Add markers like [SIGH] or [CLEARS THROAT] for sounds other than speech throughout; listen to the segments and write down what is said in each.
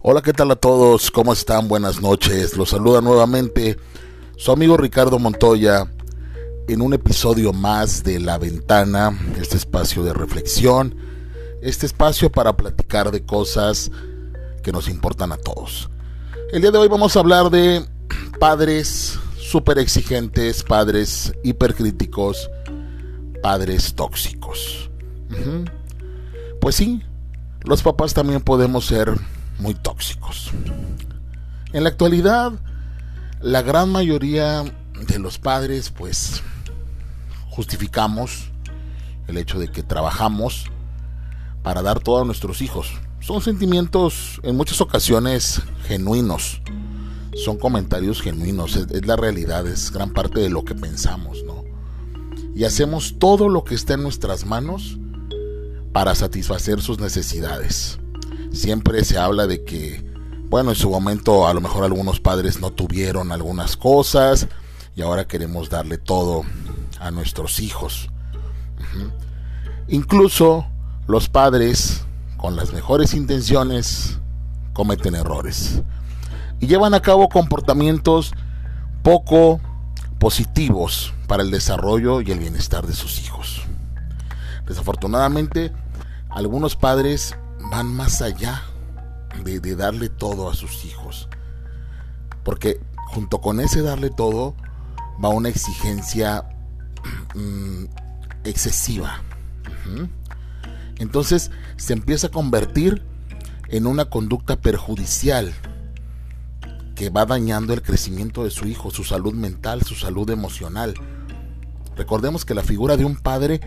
Hola, ¿qué tal a todos? ¿Cómo están? Buenas noches. Los saluda nuevamente su amigo Ricardo Montoya en un episodio más de La Ventana, este espacio de reflexión, este espacio para platicar de cosas que nos importan a todos. El día de hoy vamos a hablar de padres súper exigentes, padres hipercríticos, padres tóxicos. Pues sí, los papás también podemos ser muy tóxicos. En la actualidad, la gran mayoría de los padres, pues, justificamos el hecho de que trabajamos para dar todo a nuestros hijos. Son sentimientos en muchas ocasiones genuinos. Son comentarios genuinos, es, la realidad, es gran parte de lo que pensamos, ¿no? Y hacemos todo lo que está en nuestras manos para satisfacer sus necesidades siempre se habla de que, bueno, en su momento a lo mejor algunos padres no tuvieron algunas cosas y ahora queremos darle todo a nuestros hijos. Incluso los padres, con las mejores intenciones, cometen errores y llevan a cabo comportamientos poco positivos para el desarrollo y el bienestar de sus hijos. Desafortunadamente, algunos padres van más allá de, darle todo a sus hijos. Porque junto con ese darle todo va una exigencia mm, excesiva. Entonces se empieza a convertir en una conducta perjudicial que va dañando el crecimiento de su hijo, su salud mental, su salud emocional. Recordemos que la figura de un padre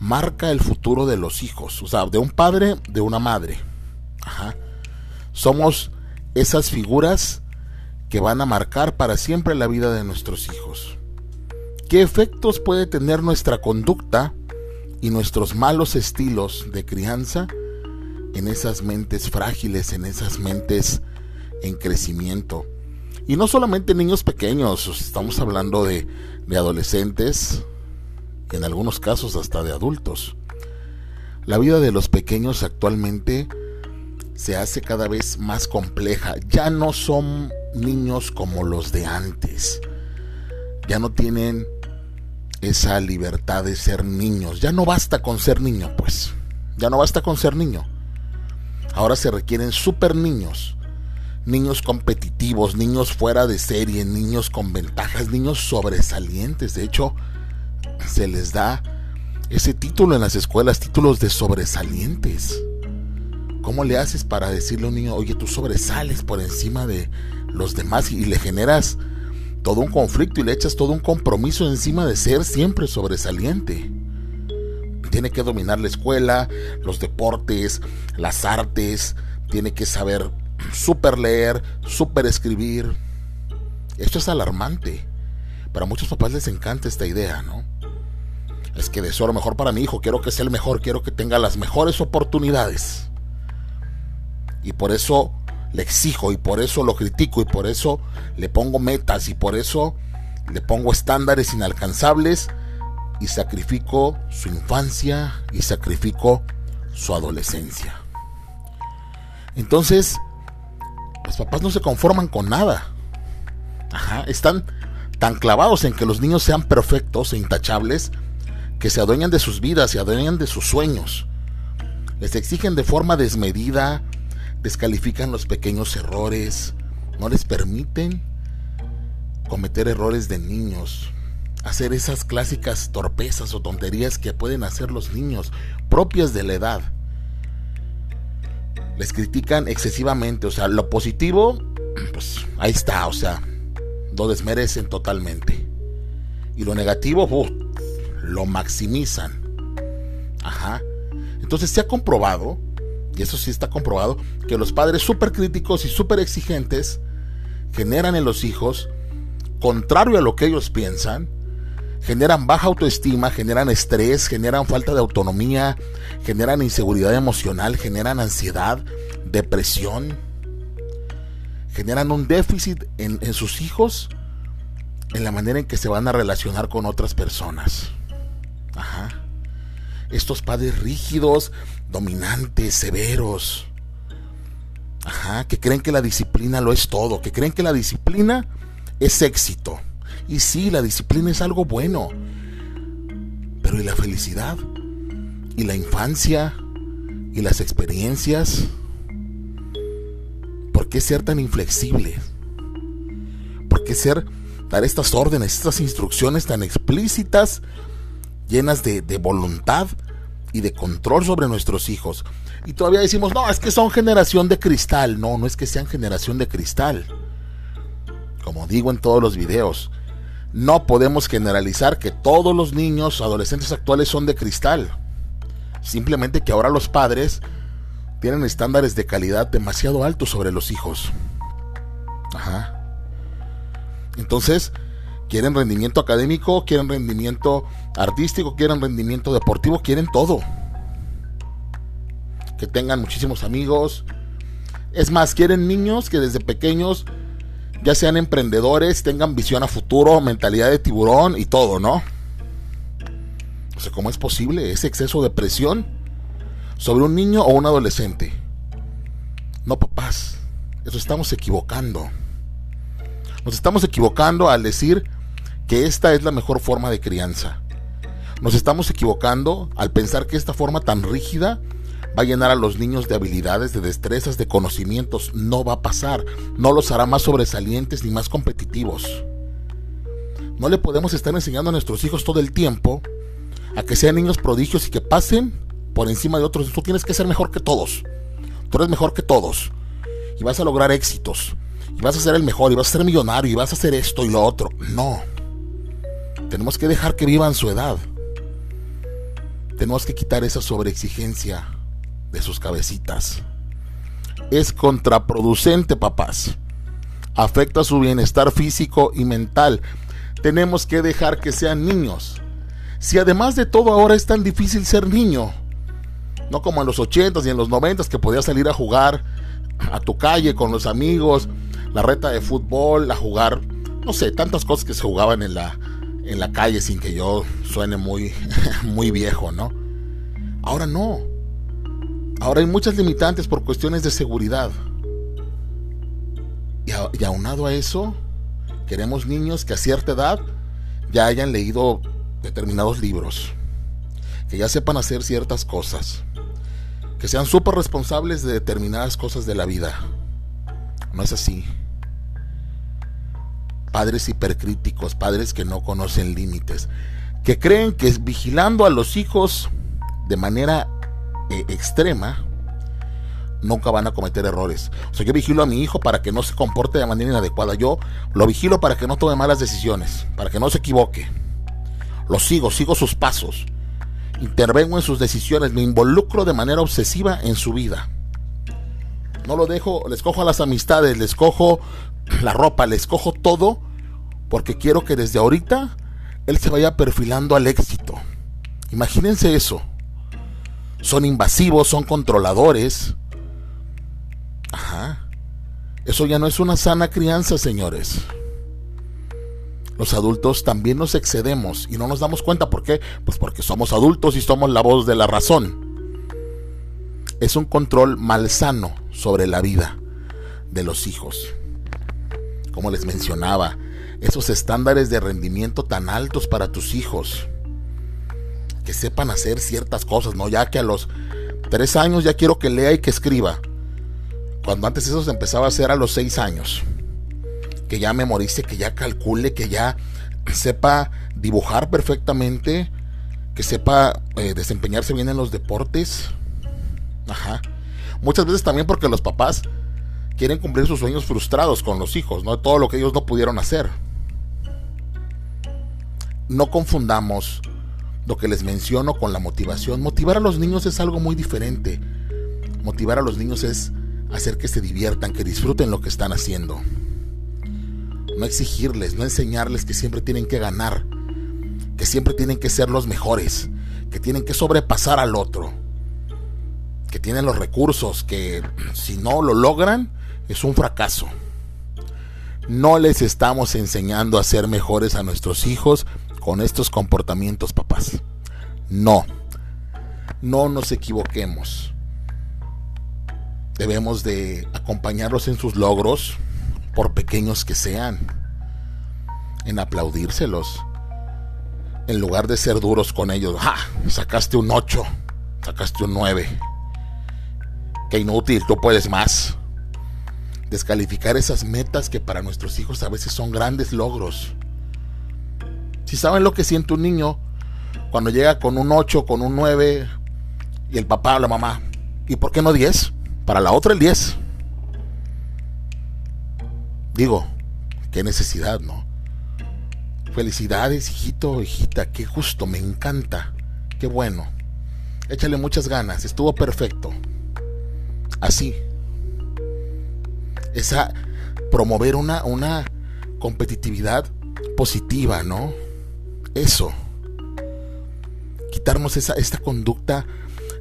marca el futuro de los hijos, o sea, de un padre, de una madre. Ajá. Somos esas figuras que van a marcar para siempre la vida de nuestros hijos. ¿Qué efectos puede tener nuestra conducta y nuestros malos estilos de crianza en esas mentes frágiles, en esas mentes en crecimiento? Y no solamente niños pequeños, estamos hablando de, de adolescentes, en algunos casos hasta de adultos. La vida de los pequeños actualmente se hace cada vez más compleja. Ya no son niños como los de antes. Ya no tienen esa libertad de ser niños. Ya no basta con ser niño, pues. Ya no basta con ser niño. Ahora se requieren super niños. Niños competitivos, niños fuera de serie, niños con ventajas, niños sobresalientes. De hecho, se les da ese título en las escuelas, títulos de sobresalientes. ¿Cómo le haces para decirle a un niño, oye, tú sobresales por encima de los demás y le generas todo un conflicto y le echas todo un compromiso encima de ser siempre sobresaliente? Tiene que dominar la escuela, los deportes, las artes, tiene que saber super leer, super escribir. Esto es alarmante. Para muchos papás les encanta esta idea, ¿no? Es que deseo lo mejor para mi hijo, quiero que sea el mejor, quiero que tenga las mejores oportunidades. Y por eso le exijo y por eso lo critico y por eso le pongo metas y por eso le pongo estándares inalcanzables y sacrifico su infancia y sacrifico su adolescencia. Entonces, los papás no se conforman con nada. Ajá, están tan clavados en que los niños sean perfectos e intachables que se adueñan de sus vidas, se adueñan de sus sueños. Les exigen de forma desmedida, descalifican los pequeños errores, no les permiten cometer errores de niños, hacer esas clásicas torpezas o tonterías que pueden hacer los niños, propias de la edad. Les critican excesivamente, o sea, lo positivo, [CLEARS THROAT] pues ahí está, o sea, lo desmerecen totalmente. Y lo negativo, lo maximizan. Ajá. Entonces se ha comprobado, y eso sí está comprobado, que los padres súper críticos y súper exigentes generan en los hijos, contrario a lo que ellos piensan, generan baja autoestima, generan estrés, generan falta de autonomía, generan inseguridad emocional, generan ansiedad, depresión, generan un déficit en, en sus hijos en la manera en que se van a relacionar con otras personas. Ajá. Estos padres rígidos, dominantes, severos, Ajá, que creen que la disciplina lo es todo, que creen que la disciplina es éxito. Y sí, la disciplina es algo bueno. Pero ¿y la felicidad? ¿Y la infancia? ¿Y las experiencias? ¿Por qué ser tan inflexible? ¿Por qué ser dar estas órdenes, estas instrucciones tan explícitas, llenas de, de voluntad y de control sobre nuestros hijos? Y todavía decimos, no, es que son generación de cristal. No, no es que sean generación de cristal. Como digo en todos los videos, no podemos generalizar que todos los niños, adolescentes actuales son de cristal. Simplemente que ahora los padres tienen estándares de calidad demasiado altos sobre los hijos. Ajá. Entonces, quieren rendimiento académico, quieren rendimiento artístico, quieren rendimiento deportivo, quieren todo. Que tengan muchísimos amigos. Es más, quieren niños que desde pequeños ya sean emprendedores, tengan visión a futuro, mentalidad de tiburón y todo, ¿no? O sea, ¿cómo es posible ese exceso de presión sobre un niño o un adolescente? No, papás, eso estamos equivocando. Nos estamos equivocando al decir que esta es la mejor forma de crianza. Nos estamos equivocando al pensar que esta forma tan rígida va a llenar a los niños de habilidades, de destrezas, de conocimientos. No va a pasar. No los hará más sobresalientes ni más competitivos. No le podemos estar enseñando a nuestros hijos todo el tiempo a que sean niños prodigios y que pasen por encima de otros. Tú tienes que ser mejor que todos. Tú eres mejor que todos. Y vas a lograr éxitos. Y vas a ser el mejor. Y vas a ser millonario. Y vas a hacer esto y lo otro. No. Tenemos que dejar que vivan su edad. Tenemos que quitar esa sobreexigencia de sus cabecitas. Es contraproducente, papás. Afecta su bienestar físico y mental. Tenemos que dejar que sean niños. Si además de todo ahora es tan difícil ser niño, no como en los 80s y en los 90s que podías salir a jugar a tu calle con los amigos, la reta de fútbol, a jugar, no sé, tantas cosas que se jugaban en la, en la calle sin que yo suene muy, [LAUGHS] muy viejo, ¿no? Ahora no. Ahora hay muchas limitantes por cuestiones de seguridad. Y, aunado a eso, queremos niños que a cierta edad ya hayan leído determinados libros, que ya sepan hacer ciertas cosas, que sean súper responsables de determinadas cosas de la vida. No es así. Padres hipercríticos, padres que no conocen límites, que creen que vigilando a los hijos de manera eh, extrema, nunca van a cometer errores. O sea, yo vigilo a mi hijo para que no se comporte de manera inadecuada. Yo lo vigilo para que no tome malas decisiones, para que no se equivoque. Lo sigo, sigo sus pasos. Intervengo en sus decisiones, me involucro de manera obsesiva en su vida. No lo dejo, les cojo a las amistades, les cojo la ropa, les cojo todo, porque quiero que desde ahorita él se vaya perfilando al éxito. Imagínense eso son invasivos, son controladores. Ajá. Eso ya no es una sana crianza, señores. Los adultos también nos excedemos y no nos damos cuenta. ¿Por qué? Pues porque somos adultos y somos la voz de la razón. Es un control malsano sobre la vida de los hijos. Como les mencionaba, esos estándares de rendimiento tan altos para tus hijos que sepan hacer ciertas cosas, ¿no? Ya que a los tres años ya quiero que lea y que escriba. Cuando antes eso se empezaba a hacer a los seis años. Que ya memorice, que ya calcule, que ya sepa dibujar perfectamente, que sepa eh, desempeñarse bien en los deportes. Ajá. Muchas veces también porque los papás quieren cumplir sus sueños frustrados con los hijos, ¿no? Todo lo que ellos no pudieron hacer. No confundamos lo que les menciono con la motivación. Motivar a los niños es algo muy diferente. Motivar a los niños es hacer que se diviertan, que disfruten lo que están haciendo. No exigirles, no enseñarles que siempre tienen que ganar, que siempre tienen que ser los mejores, que tienen que sobrepasar al otro, que tienen los recursos, que si no lo logran es un fracaso. No les estamos enseñando a ser mejores a nuestros hijos con estos comportamientos, papás. No, no nos equivoquemos. Debemos de acompañarlos en sus logros, por pequeños que sean, en aplaudírselos, en lugar de ser duros con ellos. ¡Ja! Sacaste un 8, sacaste un 9. Qué inútil, tú puedes más. Descalificar esas metas que para nuestros hijos a veces son grandes logros. Si saben lo que siente un niño cuando llega con un 8, con un 9 y el papá o la mamá, ¿y por qué no 10? Para la otra el 10. Digo, qué necesidad, ¿no? Felicidades, hijito, hijita, qué justo, me encanta. Qué bueno. Échale muchas ganas, estuvo perfecto. Así. Esa promover una una competitividad positiva, ¿no? Eso. Quitarnos esa esta conducta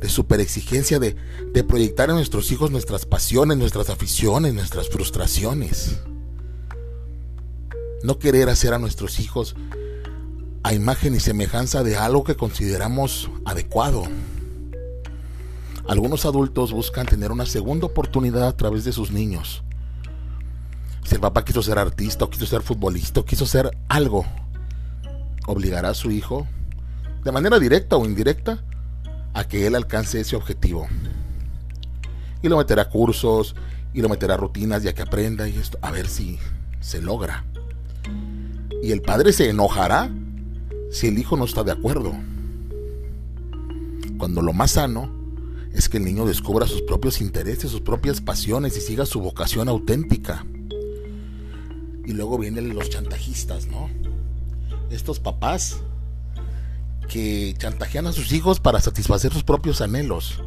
de super exigencia, de, de proyectar en nuestros hijos nuestras pasiones, nuestras aficiones, nuestras frustraciones. No querer hacer a nuestros hijos a imagen y semejanza de algo que consideramos adecuado. Algunos adultos buscan tener una segunda oportunidad a través de sus niños. Si el papá quiso ser artista o quiso ser futbolista o quiso ser algo, obligará a su hijo, de manera directa o indirecta, a que él alcance ese objetivo. Y lo meterá a cursos, y lo meterá a rutinas ya que aprenda y esto, a ver si se logra. Y el padre se enojará si el hijo no está de acuerdo. Cuando lo más sano es que el niño descubra sus propios intereses, sus propias pasiones y siga su vocación auténtica. Y luego vienen los chantajistas, ¿no? Estos papás que chantajean a sus hijos para satisfacer sus propios anhelos.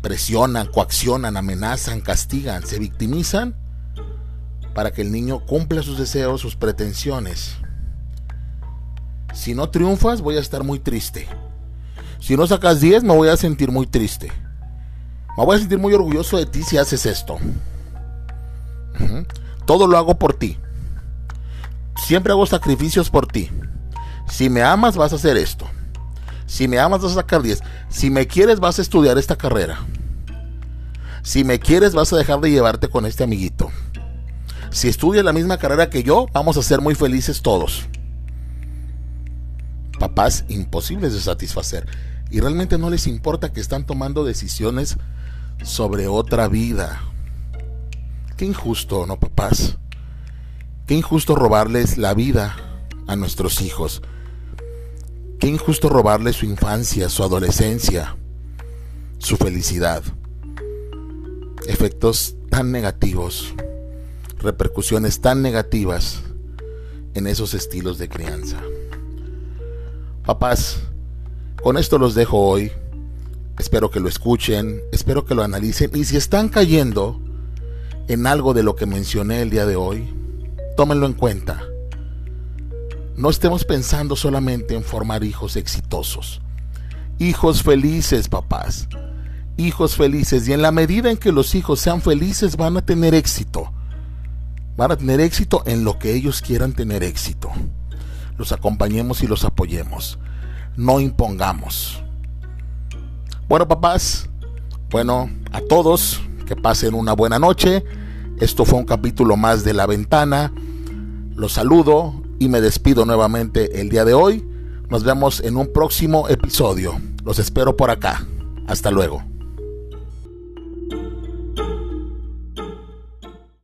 Presionan, coaccionan, amenazan, castigan, se victimizan para que el niño cumpla sus deseos, sus pretensiones. Si no triunfas, voy a estar muy triste. Si no sacas 10, me voy a sentir muy triste. Me voy a sentir muy orgulloso de ti si haces esto. Todo lo hago por ti. Siempre hago sacrificios por ti. Si me amas, vas a hacer esto. Si me amas, vas a sacar 10. Si me quieres, vas a estudiar esta carrera. Si me quieres, vas a dejar de llevarte con este amiguito. Si estudias la misma carrera que yo, vamos a ser muy felices todos. Papás imposibles de satisfacer. Y realmente no les importa que están tomando decisiones sobre otra vida. Qué injusto, ¿no, papás? Qué injusto robarles la vida a nuestros hijos. Qué injusto robarles su infancia, su adolescencia, su felicidad. Efectos tan negativos repercusiones tan negativas en esos estilos de crianza. Papás, con esto los dejo hoy. Espero que lo escuchen, espero que lo analicen y si están cayendo en algo de lo que mencioné el día de hoy, tómenlo en cuenta. No estemos pensando solamente en formar hijos exitosos. Hijos felices, papás. Hijos felices. Y en la medida en que los hijos sean felices van a tener éxito van a tener éxito en lo que ellos quieran tener éxito. Los acompañemos y los apoyemos. No impongamos. Bueno, papás, bueno, a todos, que pasen una buena noche. Esto fue un capítulo más de La Ventana. Los saludo y me despido nuevamente el día de hoy. Nos vemos en un próximo episodio. Los espero por acá. Hasta luego.